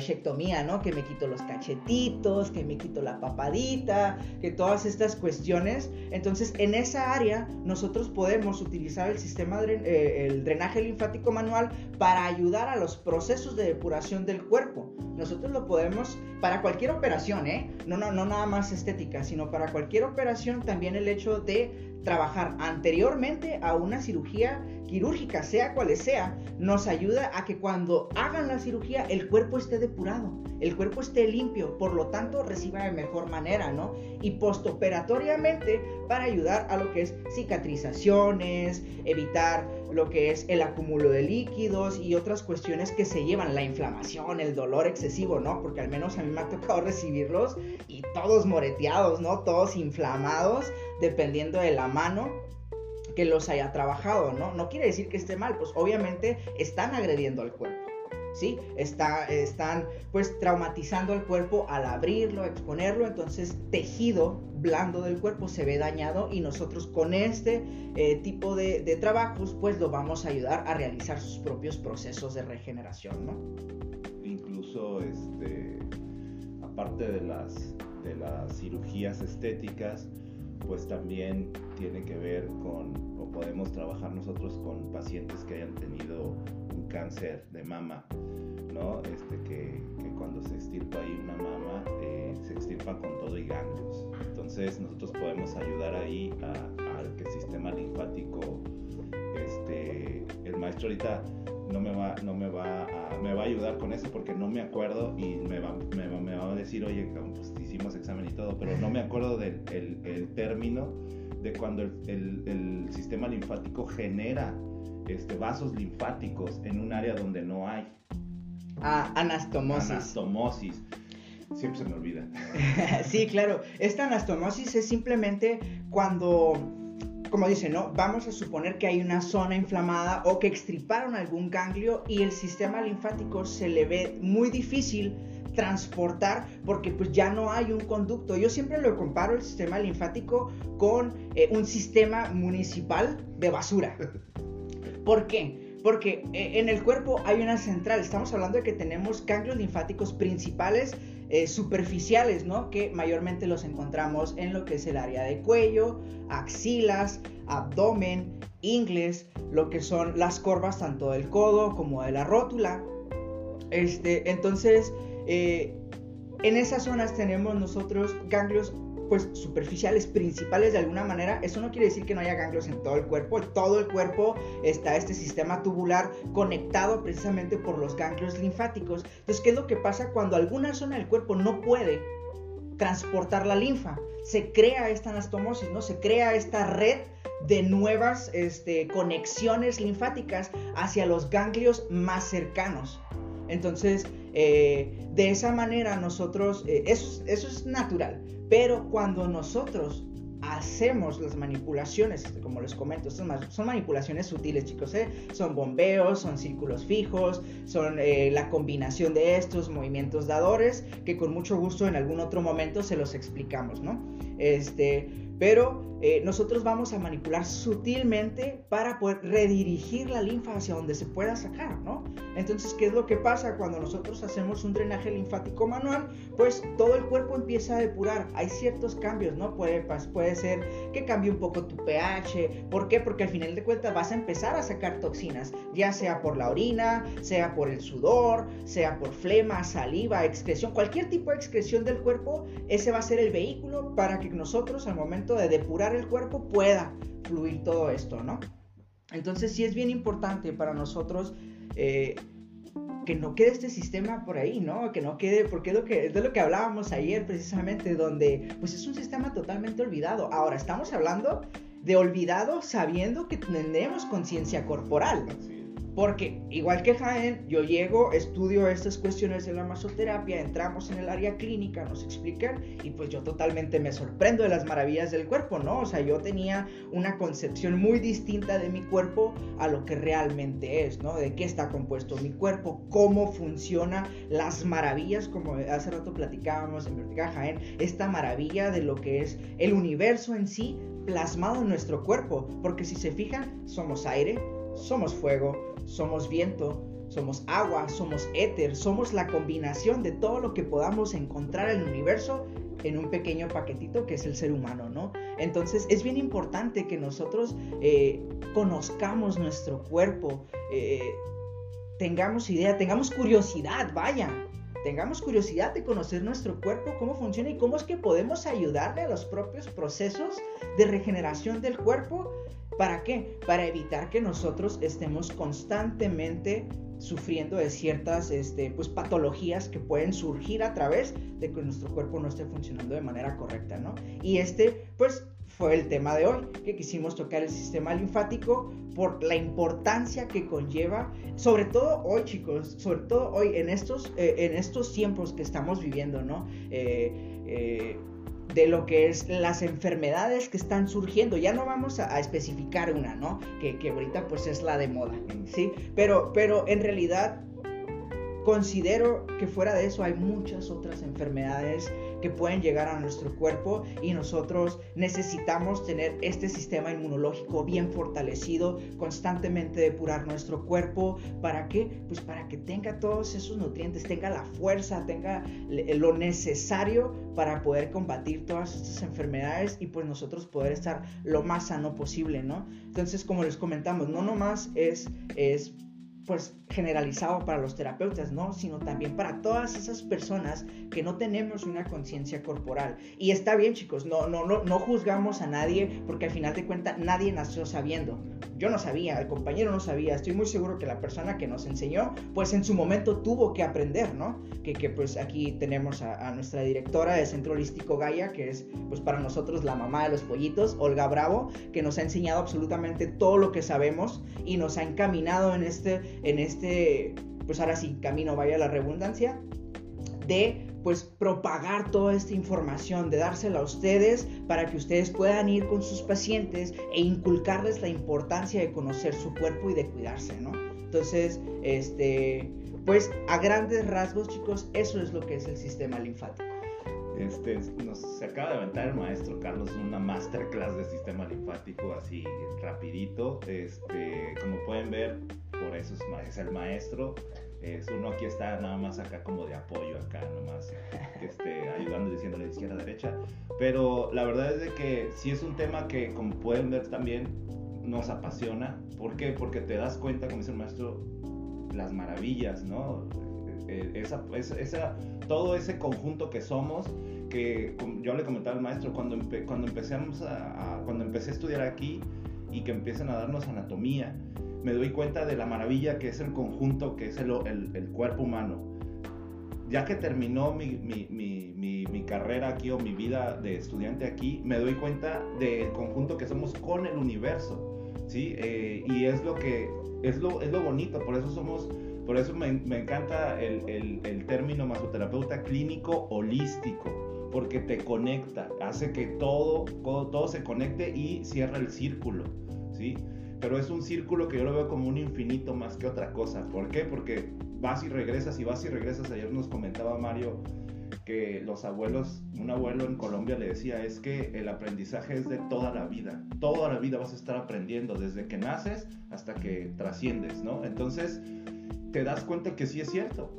¿no? Que me quito los cachetitos, que me quito la papadita, que todas estas cuestiones. Entonces, en esa área, nosotros podemos utilizar el sistema, eh, el drenaje linfático manual para ayudar a los procesos de depuración del cuerpo. Nosotros lo podemos para cualquier operación, ¿eh? No, no, no nada más estética, sino para cualquier operación también el hecho de trabajar anteriormente a una cirugía quirúrgica, sea cual sea, nos ayuda a que cuando hagan la cirugía el cuerpo esté depurado, el cuerpo esté limpio, por lo tanto reciba de mejor manera, ¿no? Y postoperatoriamente para ayudar a lo que es cicatrizaciones, evitar lo que es el acúmulo de líquidos y otras cuestiones que se llevan, la inflamación, el dolor excesivo, ¿no? Porque al menos a mí me ha tocado recibirlos y todos moreteados, ¿no? Todos inflamados, dependiendo de la mano que los haya trabajado, ¿no? No quiere decir que esté mal, pues obviamente están agrediendo al cuerpo. ¿Sí? Está, están pues traumatizando al cuerpo al abrirlo, exponerlo, entonces tejido blando del cuerpo se ve dañado y nosotros con este eh, tipo de, de, trabajos pues lo vamos a ayudar a realizar sus propios procesos de regeneración, ¿no? Incluso este, aparte de las, de las cirugías estéticas, pues también tiene que ver con, o podemos trabajar nosotros con pacientes que hayan tenido un cáncer de mama, ¿no? Este, que, cuando se extirpa ahí una mama, eh, se extirpa con todo y ganglios. Entonces nosotros podemos ayudar ahí a, que el sistema linfático, este, el maestro ahorita no me va, no me va a, me va a ayudar con eso porque no me acuerdo y me va, me va, a decir, oye, pues hicimos examen y todo, pero no me acuerdo del el, término de cuando el, el, sistema linfático genera este, vasos linfáticos en un área donde no hay. Ah, anastomosis. Anastomosis. Siempre se me olvida. sí, claro. Esta anastomosis es simplemente cuando como dice, ¿no? Vamos a suponer que hay una zona inflamada o que extriparon algún ganglio y el sistema linfático se le ve muy difícil transportar porque pues ya no hay un conducto. Yo siempre lo comparo el sistema linfático con eh, un sistema municipal de basura. ¿Por qué? Porque eh, en el cuerpo hay una central. Estamos hablando de que tenemos ganglios linfáticos principales eh, superficiales, ¿no? Que mayormente los encontramos en lo que es el área de cuello, axilas, abdomen, ingles, lo que son las corvas tanto del codo como de la rótula. Este, entonces, eh, en esas zonas tenemos nosotros ganglios pues superficiales, principales de alguna manera, eso no quiere decir que no haya ganglios en todo el cuerpo. Todo el cuerpo está este sistema tubular conectado precisamente por los ganglios linfáticos. Entonces, ¿qué es lo que pasa cuando alguna zona del cuerpo no puede transportar la linfa? Se crea esta anastomosis, ¿no? Se crea esta red de nuevas este, conexiones linfáticas hacia los ganglios más cercanos. Entonces, eh, de esa manera nosotros, eh, eso, eso es natural, pero cuando nosotros hacemos las manipulaciones, este, como les comento, son manipulaciones sutiles, chicos, ¿eh? son bombeos, son círculos fijos, son la combinación de estos movimientos dadores, que con mucho gusto en algún otro momento se los explicamos, ¿no? Este, pero eh, nosotros vamos a manipular sutilmente para poder redirigir la linfa hacia donde se pueda sacar, ¿no? Entonces, ¿qué es lo que pasa cuando nosotros hacemos un drenaje linfático manual? Pues todo el cuerpo empieza a depurar. Hay ciertos cambios, ¿no? Puede, puede ser que cambie un poco tu pH. ¿Por qué? Porque al final de cuentas vas a empezar a sacar toxinas, ya sea por la orina, sea por el sudor, sea por flema, saliva, excreción, cualquier tipo de excreción del cuerpo, ese va a ser el vehículo para que nosotros al momento de depurar el cuerpo pueda fluir todo esto, ¿no? Entonces sí es bien importante para nosotros eh, que no quede este sistema por ahí, ¿no? Que no quede, porque es, lo que, es de lo que hablábamos ayer precisamente, donde pues es un sistema totalmente olvidado. Ahora, estamos hablando de olvidado sabiendo que tenemos conciencia corporal. Porque igual que Jaén, yo llego, estudio estas cuestiones de la masoterapia, entramos en el área clínica, nos explican y pues yo totalmente me sorprendo de las maravillas del cuerpo, ¿no? O sea, yo tenía una concepción muy distinta de mi cuerpo a lo que realmente es, ¿no? De qué está compuesto mi cuerpo, cómo funciona, las maravillas, como hace rato platicábamos en Vertical Jaén, esta maravilla de lo que es el universo en sí plasmado en nuestro cuerpo, porque si se fijan, somos aire, somos fuego, somos viento, somos agua, somos éter, somos la combinación de todo lo que podamos encontrar en el universo en un pequeño paquetito que es el ser humano, ¿no? Entonces es bien importante que nosotros eh, conozcamos nuestro cuerpo, eh, tengamos idea, tengamos curiosidad, vaya, tengamos curiosidad de conocer nuestro cuerpo, cómo funciona y cómo es que podemos ayudarle a los propios procesos de regeneración del cuerpo ¿Para qué? Para evitar que nosotros estemos constantemente sufriendo de ciertas este, pues, patologías que pueden surgir a través de que nuestro cuerpo no esté funcionando de manera correcta, ¿no? Y este, pues, fue el tema de hoy, que quisimos tocar el sistema linfático por la importancia que conlleva, sobre todo hoy, chicos, sobre todo hoy, en estos, eh, en estos tiempos que estamos viviendo, ¿no? Eh, eh, de lo que es las enfermedades que están surgiendo. Ya no vamos a, especificar una, ¿no? Que, que, ahorita pues es la de moda, ¿sí? Pero, pero en realidad considero que fuera de eso hay muchas otras enfermedades que pueden llegar a nuestro cuerpo y nosotros necesitamos tener este sistema inmunológico bien fortalecido, constantemente depurar nuestro cuerpo. ¿Para qué? Pues para que tenga todos esos nutrientes, tenga la fuerza, tenga lo necesario para poder combatir todas estas enfermedades y pues nosotros poder estar lo más sano posible, ¿no? Entonces, como les comentamos, no nomás es, es pues generalizado para los terapeutas, ¿no? Sino también para todas esas personas que no tenemos una conciencia corporal. Y está bien, chicos, no, no, no, no juzgamos a nadie porque al final de cuentas nadie nació sabiendo. Yo no sabía, el compañero no sabía, estoy muy seguro que la persona que nos enseñó, pues en su momento tuvo que aprender, ¿no? Que, que pues aquí tenemos a, a, nuestra directora de Centro Holístico Gaia, que es pues para nosotros la mamá de los pollitos, Olga Bravo, que nos ha enseñado absolutamente todo lo que sabemos y nos ha encaminado en este, en este pues ahora sí, camino, vaya la redundancia, de pues propagar toda esta información, de dársela a ustedes para que ustedes puedan ir con sus pacientes e inculcarles la importancia de conocer su cuerpo y de cuidarse, ¿no? Entonces, este, pues a grandes rasgos, chicos, eso es lo que es el sistema linfático. Este, nos, se acaba de aventar el maestro Carlos una masterclass de sistema linfático así rapidito. Este, como pueden ver, por eso es, el maestro. Es uno aquí está nada más acá como de apoyo acá nomás este, ayudando diciéndole izquierda a derecha pero la verdad es de que si es un tema que como pueden ver también nos apasiona ¿por qué? porque te das cuenta como dice el maestro las maravillas ¿no? esa, esa, todo ese conjunto que somos, que yo le comentaba al maestro, cuando, cuando, empecemos a, cuando empecé a estudiar aquí y que empiezan a darnos anatomía, me doy cuenta de la maravilla que es el conjunto, que es el, el, cuerpo humano. Ya que terminó mi, mi, mi, mi, carrera aquí o mi vida de estudiante aquí, me doy cuenta del conjunto que somos con el universo, ¿sí? Eh, y es lo que, es lo, es lo bonito, por eso somos por eso me, me encanta el, el, término masoterapeuta clínico holístico, porque te conecta, hace que todo, todo, todo, se conecte y cierra el círculo, ¿sí? Pero es un círculo que yo lo veo como un infinito más que otra cosa. ¿Por qué? Porque vas y regresas y vas y regresas. Ayer nos comentaba Mario que los abuelos, un abuelo en Colombia le decía, es que el aprendizaje es de toda la vida. Toda la vida vas a estar aprendiendo, desde que naces hasta que trasciendes, ¿no? Entonces, te das cuenta que sí es cierto.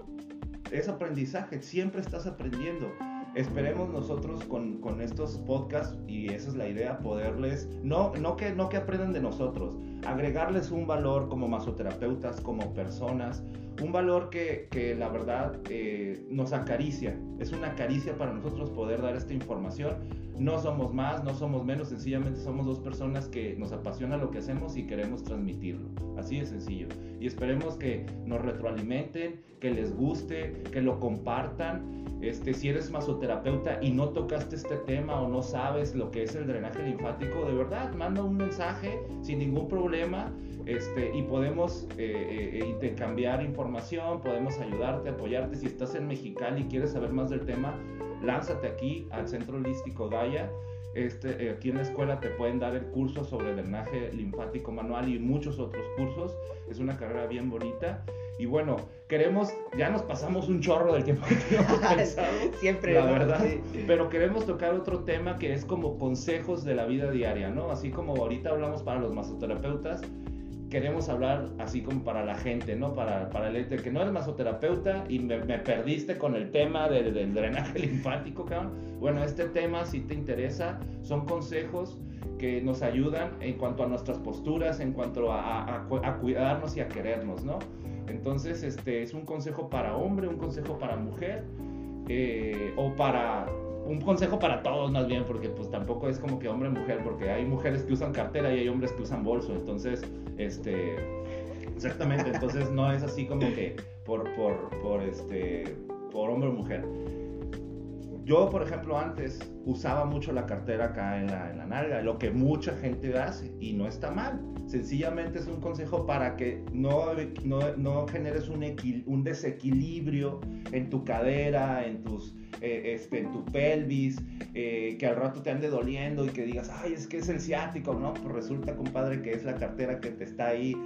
Es aprendizaje, siempre estás aprendiendo. Esperemos nosotros con, con, estos podcasts, y esa es la idea, poderles, no, no, que, no que aprendan de nosotros, agregarles un valor como masoterapeutas, como personas, un valor que, que la verdad eh, nos acaricia. Es una caricia para nosotros poder dar esta información. No somos más, no somos menos, sencillamente somos dos personas que nos apasiona lo que hacemos y queremos transmitirlo. Así de sencillo. Y esperemos que nos retroalimenten, que les guste, que lo compartan. Este, si eres masoterapeuta y no tocaste este tema o no sabes lo que es el drenaje linfático, de verdad, manda un mensaje sin ningún problema este, y podemos eh, eh, intercambiar información, podemos ayudarte, apoyarte. Si estás en Mexicali y quieres saber más del tema, lánzate aquí al Centro Holístico Gaia. Este, eh, aquí en la escuela te pueden dar el curso sobre drenaje linfático manual y muchos otros cursos. Es una carrera bien bonita. Y bueno, queremos, ya nos pasamos un chorro del tiempo que teníamos pensado. Siempre, la verdad. Pero queremos tocar otro tema que es como consejos de la vida diaria, ¿no? Así como ahorita hablamos para los masoterapeutas, queremos hablar así como para la gente, ¿no? Para, para el que no eres masoterapeuta y me, perdiste con el tema del, drenaje linfático, cabrón. Bueno, este tema, si te interesa, son consejos que nos ayudan en cuanto a nuestras posturas, en cuanto a, a, cuidarnos y a querernos, ¿no? Entonces, este es un consejo para hombre, un consejo para mujer, eh, o para un consejo para todos más bien, porque pues tampoco es como que hombre-mujer, porque hay mujeres que usan cartera y hay hombres que usan bolso, entonces, este, exactamente, entonces no es así como que por, por, por, este, por hombre o mujer. Yo, por ejemplo, antes usaba mucho la cartera acá en la, en la nalga, lo que mucha gente hace y no está mal. Sencillamente es un consejo para que no, no, no generes un, un desequilibrio en tu cadera, en tus eh, este, en tu pelvis, eh, que al rato te ande doliendo y que digas, ay, es que es el ciático, ¿no? Pues resulta, compadre, que es la cartera que te está ahí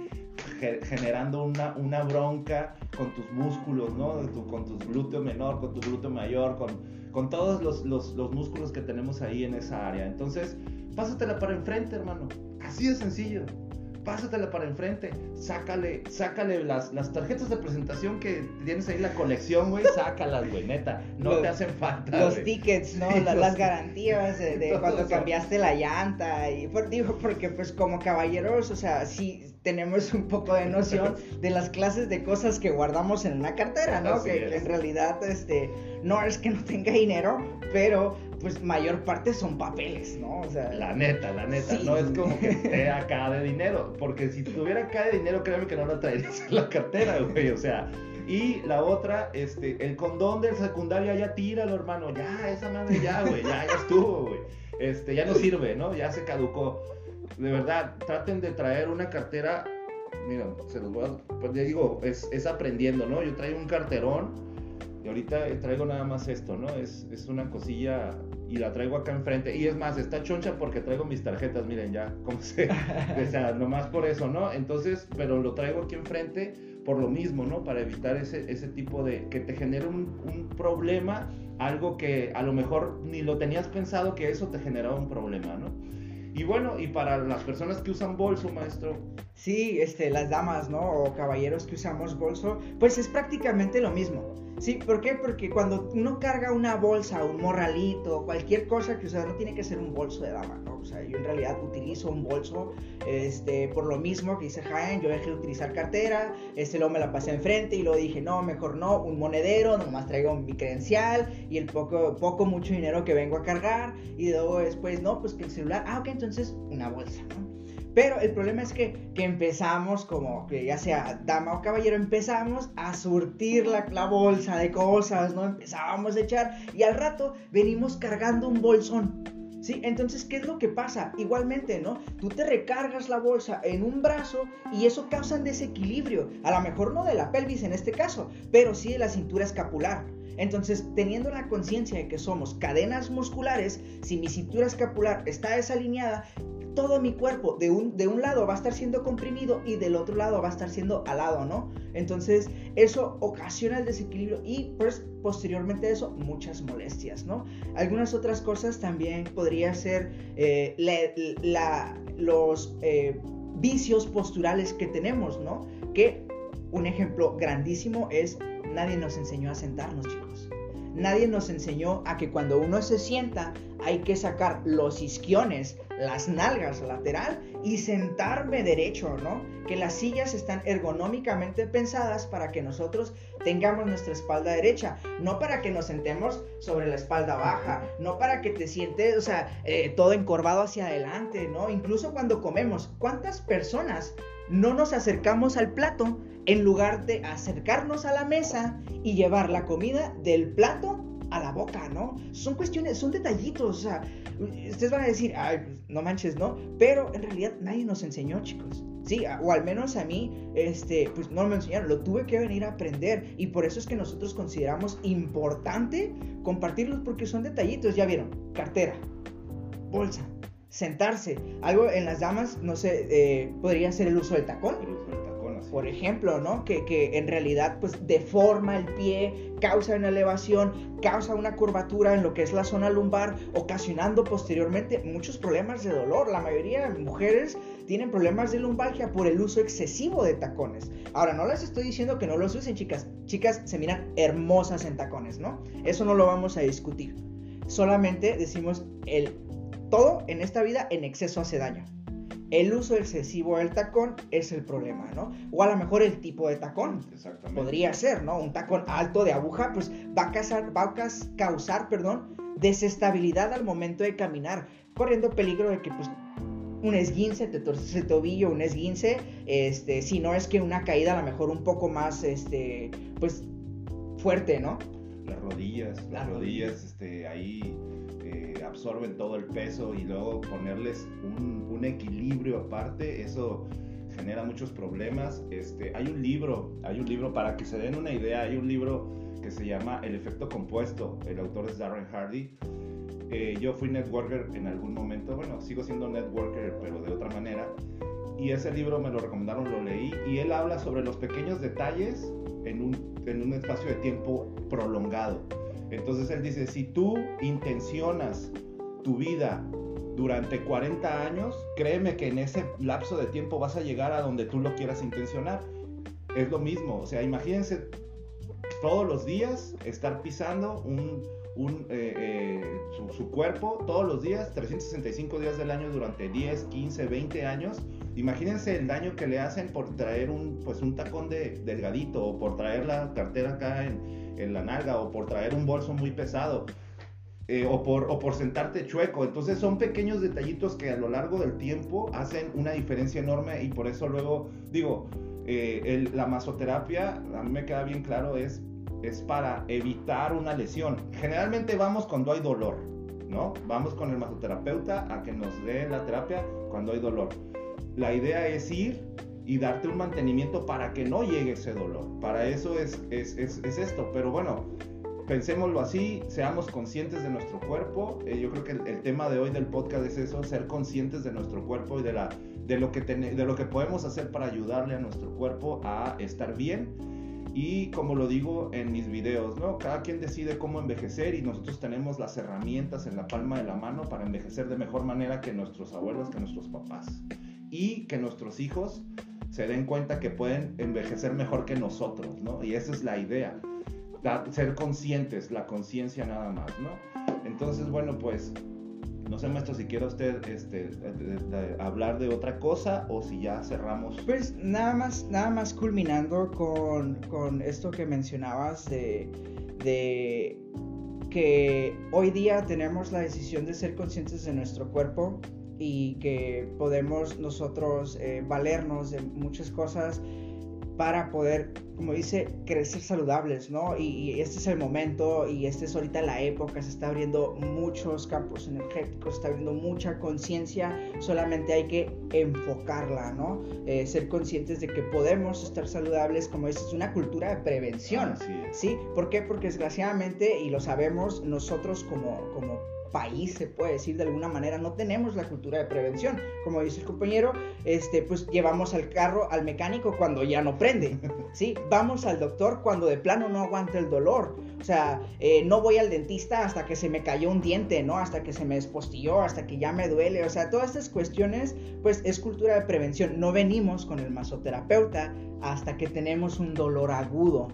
generando una, una bronca con tus músculos, ¿no? con tu glúteo menor, con tu glúteo mayor, con, con todos los, los, los músculos que tenemos ahí en esa área. Entonces, pásatela para enfrente, hermano. Así de sencillo pásatela para enfrente, sácale, sácale las, las tarjetas de presentación que tienes ahí la colección, güey, sácalas, güey, neta, no te hacen falta. Los tickets, ¿no? las, garantías de, cuando cambiaste la llanta y por, digo, porque pues como caballeros, o sea, sí tenemos un poco de noción de las clases de cosas que guardamos en una cartera, ¿no? que, en realidad, este, no es que no tenga dinero, pero pues mayor parte son papeles, ¿no? O sea, la neta, la neta, no es como que esté acá de dinero, porque si tuviera acá de dinero, créeme que no lo traerías en la cartera, güey, o sea, y la otra, este, el condón del secundario ya tíralo, hermano, ya, esa madre ya, güey, ya, ya estuvo, güey, este, ya no sirve, ¿no? Ya se caducó. De verdad, traten de traer una cartera, mira, se los voy a, pues ya digo, es, es aprendiendo, ¿no? Yo traigo un carterón, y ahorita traigo nada más esto, ¿no? Es, es una cosilla y la traigo acá enfrente. Y es más, está choncha porque traigo mis tarjetas, miren ya, como se... o sea, nomás por eso, ¿no? Entonces, pero lo traigo aquí enfrente por lo mismo, ¿no? Para evitar ese, ese tipo de... que te genere un, un problema, algo que a lo mejor ni lo tenías pensado que eso te generaba un problema, ¿no? Y bueno, y para las personas que usan bolso, maestro, Sí, este, las damas, ¿no? O caballeros que usamos bolso, pues es prácticamente lo mismo. Sí, ¿por qué? Porque cuando uno carga una bolsa, un morralito, cualquier cosa que usa, no tiene que ser un bolso de dama. O sea, yo en realidad utilizo un bolso, este, por lo mismo que dice Jaén, yo dejé de utilizar cartera, este, luego me la pasé enfrente y luego dije, no, mejor no, un monedero, nomás traigo mi credencial y el poco, poco, mucho dinero que vengo a cargar y luego después, no, pues que el celular, ah, ok, entonces una bolsa, ¿no? Pero el problema es que, que, empezamos, como que ya sea dama o caballero, empezamos a surtir la, la, bolsa de cosas, ¿no? Empezábamos a echar y al rato venimos cargando un bolsón. ¿Sí? Entonces, ¿qué es lo que pasa? Igualmente, ¿no? Tú te recargas la bolsa en un brazo y eso causa un desequilibrio. A lo mejor no de la pelvis en este caso, pero sí de la cintura escapular. Entonces, teniendo la conciencia de que somos cadenas musculares, si mi cintura escapular está desalineada, todo mi cuerpo de un, de un lado va a estar siendo comprimido y del otro lado va a estar siendo alado, ¿no? Entonces, eso ocasiona el desequilibrio y pues posteriormente eso muchas molestias, ¿no? Algunas otras cosas también podría ser eh, los eh, vicios posturales que tenemos, ¿no? Que un ejemplo grandísimo es nadie nos enseñó a sentarnos, chicos. Nadie nos enseñó a que cuando uno se sienta hay que sacar los isquiones, las nalgas lateral y sentarme derecho, ¿no? Que las sillas están ergonómicamente pensadas para que nosotros tengamos nuestra espalda derecha, no para que nos sentemos sobre la espalda baja, no para que te sientes, o sea, eh, todo encorvado hacia adelante, ¿no? Incluso cuando comemos, ¿cuántas personas no nos acercamos al plato en lugar de acercarnos a la mesa y llevar la comida del plato a la boca, ¿no? Son cuestiones, son detallitos, o sea, ustedes van a decir, ay, pues, no manches, ¿no? Pero en realidad nadie nos enseñó, chicos. Sí, o al menos a mí, este, pues no me enseñaron, lo tuve que venir a aprender y por eso es que nosotros consideramos importante compartirlos porque son detallitos, ya vieron, cartera, bolsa, sentarse, algo en las damas, no sé, eh, podría ser el uso del tacón. El uso del tacón, así. Por ejemplo, ¿no? Que, que en realidad pues deforma el pie, causa una elevación, causa una curvatura en lo que es la zona lumbar, ocasionando posteriormente muchos problemas de dolor. La mayoría de mujeres tienen problemas de lumbalgia por el uso excesivo de tacones. Ahora, no les estoy diciendo que no los usen, chicas. Chicas se miran hermosas en tacones, ¿no? Eso no lo vamos a discutir. Solamente decimos el todo en esta vida en exceso hace daño. El uso excesivo del tacón es el problema, ¿no? O a lo mejor el tipo de tacón. Exactamente. Podría ser, ¿no? Un tacón alto de aguja, pues va a, causar, va a causar, perdón, desestabilidad al momento de caminar, corriendo peligro de que, pues, un esguince, te torces el tobillo, un esguince, este, si no es que una caída a lo mejor un poco más, este, pues, fuerte, ¿no? Las rodillas, las, rodillas, este, ahí absorben todo el peso y luego ponerles un, un equilibrio aparte, eso genera muchos problemas. Este, hay un libro, hay un libro para que se den una idea, hay un libro que se llama El efecto compuesto, el autor es Darren Hardy. Eh, yo fui networker en algún momento, bueno, sigo siendo networker, pero de otra manera. Y ese libro me lo recomendaron, lo leí, y él habla sobre los pequeños detalles en un, en un espacio de tiempo prolongado. Entonces él dice, si tú intencionas tu vida durante 40 años, créeme que en ese lapso de tiempo vas a llegar a donde tú lo quieras intencionar. Es lo mismo, o sea, imagínense todos los días estar pisando un, eh, eh, su, cuerpo todos los días, 365 días del año durante 10, 15, 20 años. Imagínense el daño que le hacen por traer un, pues, un tacón de, delgadito o por traer la cartera acá en, en la nalga o por traer un bolso muy pesado. Eh, o, por, o por sentarte chueco. Entonces son pequeños detallitos que a lo largo del tiempo hacen una diferencia enorme y por eso luego digo, la masoterapia, a mí me queda bien claro, es, es para evitar una lesión. Generalmente vamos cuando hay dolor, ¿no? Vamos con el masoterapeuta a que nos dé la terapia cuando hay dolor. La idea es ir y darte un mantenimiento para que no llegue ese dolor. Para eso es, es, es, es esto. Pero bueno, pensémoslo así, seamos conscientes de nuestro cuerpo. Eh, yo creo que el, tema de hoy del podcast es eso, ser conscientes de nuestro cuerpo y de, la, de, lo que de lo que podemos hacer para ayudarle a nuestro cuerpo a estar bien. Y como lo digo en mis videos, ¿no? Cada quien decide cómo envejecer y nosotros tenemos las herramientas en la palma de la mano para envejecer de mejor manera que nuestros abuelos, que nuestros papás. Y que nuestros hijos se den cuenta que pueden envejecer mejor que nosotros, ¿no? Y esa es la idea, ser conscientes, la conciencia nada más, ¿no? Entonces, bueno, pues no sé, maestro, si quiere usted este, hablar de otra cosa o si ya cerramos. Pues nada más, nada más culminando con, con esto que mencionabas de, de que hoy día tenemos la decisión de ser conscientes de nuestro cuerpo y que podemos nosotros eh, valernos de muchas cosas para poder, como dice, crecer saludables, ¿no? Y, este es el momento y esta es ahorita la época, se está abriendo muchos campos energéticos, se está abriendo mucha conciencia, solamente hay que enfocarla, ¿no? Eh, ser conscientes de que podemos estar saludables, como dices, es una cultura de prevención, sí. ¿Por qué? Porque desgraciadamente, y lo sabemos, nosotros como, como país, se puede decir de alguna manera, no tenemos la cultura de prevención. Como dice el compañero, este, pues llevamos al carro al mecánico cuando ya no prende, ¿sí? Vamos al doctor cuando de plano no aguanta el dolor. O sea, eh, no voy al dentista hasta que se me cayó un diente, ¿no? Hasta que se me despostilló, hasta que ya me duele. O sea, todas estas cuestiones, pues es cultura de prevención. No venimos con el masoterapeuta hasta que tenemos un dolor agudo,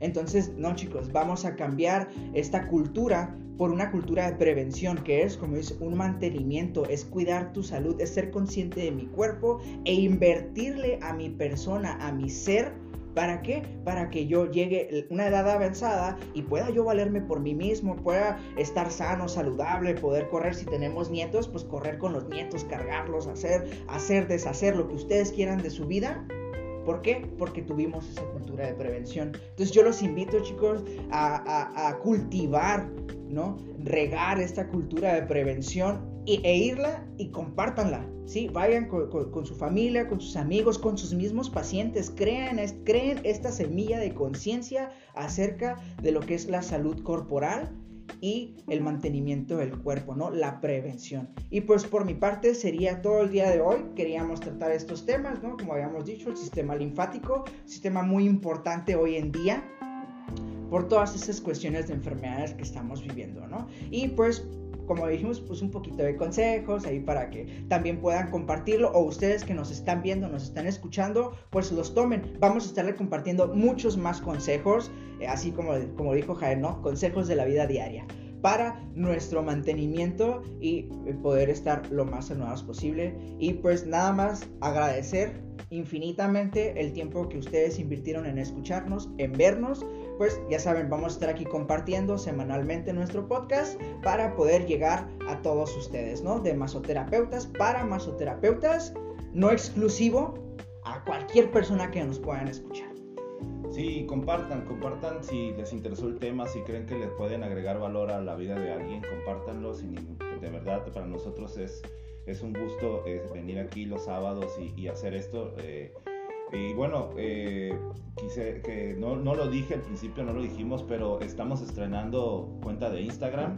Entonces, no chicos, vamos a cambiar esta cultura por una cultura de prevención, que es, como es un mantenimiento, es cuidar tu salud, es ser consciente de mi cuerpo e invertirle a mi persona, a mi ser, ¿Para qué? Para que yo llegue a una edad avanzada y pueda yo valerme por mí mismo, pueda estar sano, saludable, poder correr. Si tenemos nietos, pues correr con los nietos, cargarlos, hacer, hacer, deshacer lo que ustedes quieran de su vida ¿Por qué? Porque tuvimos esa cultura de prevención. Entonces yo los invito, chicos, a, cultivar, ¿no? Regar esta cultura de prevención e, irla y compártanla, ¿sí? Vayan con, su familia, con sus amigos, con sus mismos pacientes. Crean, creen esta semilla de conciencia acerca de lo que es la salud corporal y el mantenimiento del cuerpo, ¿no? La prevención. Y pues por mi parte sería todo el día de hoy. Queríamos tratar estos temas, ¿no? Como habíamos dicho, el sistema linfático, sistema muy importante hoy en día por todas esas cuestiones de enfermedades que estamos viviendo, ¿no? Y pues como dijimos, pues un poquito de consejos ahí para que también puedan compartirlo o ustedes que nos están viendo, nos están escuchando, pues los tomen. Vamos a estarle compartiendo muchos más consejos, eh, así como, como dijo Jaén, ¿no? Consejos de la vida diaria para nuestro mantenimiento y eh, poder estar lo más saludados posible. Y pues nada más agradecer infinitamente el tiempo que ustedes invirtieron en escucharnos, en vernos pues ya saben, vamos a estar aquí compartiendo semanalmente nuestro podcast para poder llegar a todos ustedes, ¿no? De masoterapeutas para masoterapeutas, no exclusivo a cualquier persona que nos puedan escuchar. Sí, compartan, compartan si les interesó el tema, si creen que les pueden agregar valor a la vida de alguien, compártanlo. de verdad, para nosotros es, es un gusto eh, venir aquí los sábados y, hacer esto. Eh, y bueno, eh, quise que no, no, lo dije al principio, no lo dijimos, pero estamos estrenando cuenta de Instagram.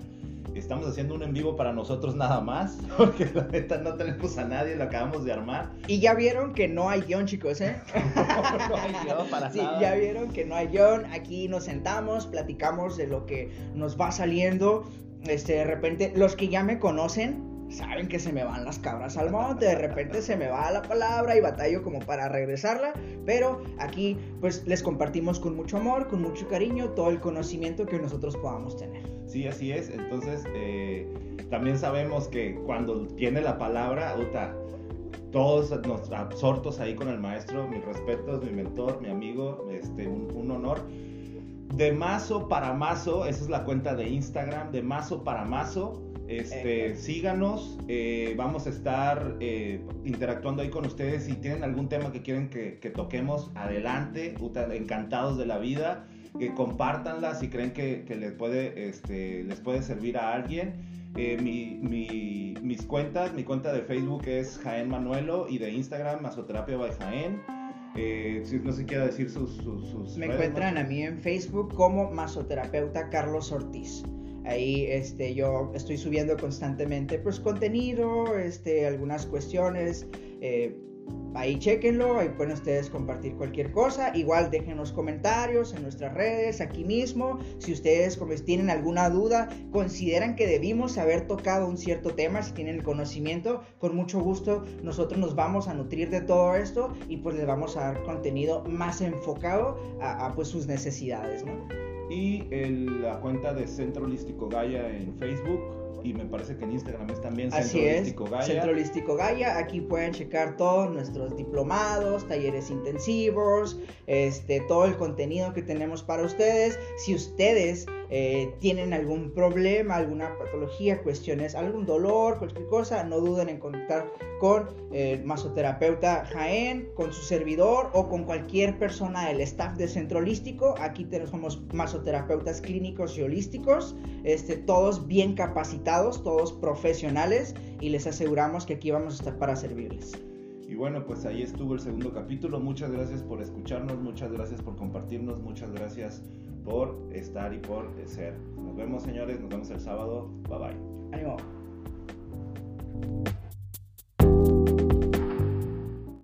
Estamos haciendo un en vivo para nosotros nada más, porque la neta no tenemos a nadie, lo acabamos de armar. Y ya vieron que no hay guion, chicos, ¿eh? no, hay guion para sí, ya vieron que no hay guion. Aquí nos sentamos, platicamos de lo que nos va saliendo. Este, de repente, los que ya me conocen, saben que se me van las cabras al monte, de repente se me va la palabra y batallo como para regresarla, pero aquí pues les compartimos con mucho amor, con mucho cariño, todo el conocimiento que nosotros podamos tener. Sí, así es, entonces eh, también sabemos que cuando tiene la palabra, Uta, todos nos absortos ahí con el maestro, mis respetos, mi mentor, mi amigo, este, un, un honor. De mazo para mazo, esa es la cuenta de Instagram, de mazo para mazo este, síganos, eh, vamos a estar eh, interactuando ahí con ustedes. Si tienen algún tema que quieren que, toquemos, adelante, encantados de la vida, que compartanla si creen que, les, puede, este, les puede servir a alguien. Eh, mis cuentas, mi cuenta de Facebook es Jaén Manuelo y de Instagram Masoterapia by Jaén. si no se quiere decir sus... sus, Me encuentran a mí en Facebook como Masoterapeuta Carlos Ortiz. Ahí este, yo estoy subiendo constantemente pues contenido, este, algunas cuestiones, eh, Ahí chequenlo, ahí pueden ustedes compartir cualquier cosa. Igual déjenos comentarios en nuestras redes, aquí mismo. Si ustedes tienen alguna duda, consideran que debimos haber tocado un cierto tema, si tienen el conocimiento, con mucho gusto nosotros nos vamos a nutrir de todo esto y pues les vamos a dar contenido más enfocado a, pues sus necesidades, ¿no? Y la cuenta de Centro Holístico Gaia en Facebook y me parece que en Instagram es también Centro Holístico Gaia. Centro Holístico Gaia, aquí pueden checar todos nuestros diplomados, talleres intensivos, este, todo el contenido que tenemos para ustedes. Si ustedes eh, tienen algún problema, alguna patología, cuestiones, algún dolor, cualquier cosa, no duden en contactar con el masoterapeuta Jaén, con su servidor o con cualquier persona del staff de Centro Holístico. Aquí tenemos masoterapeutas clínicos y holísticos, este, todos bien capacitados, todos profesionales y les aseguramos que aquí vamos a estar para servirles. Y bueno, pues ahí estuvo el segundo capítulo. Muchas gracias por escucharnos, muchas gracias por compartirnos, muchas gracias por estar y por ser. Nos vemos señores, nos vemos el sábado. Bye bye. Ánimo.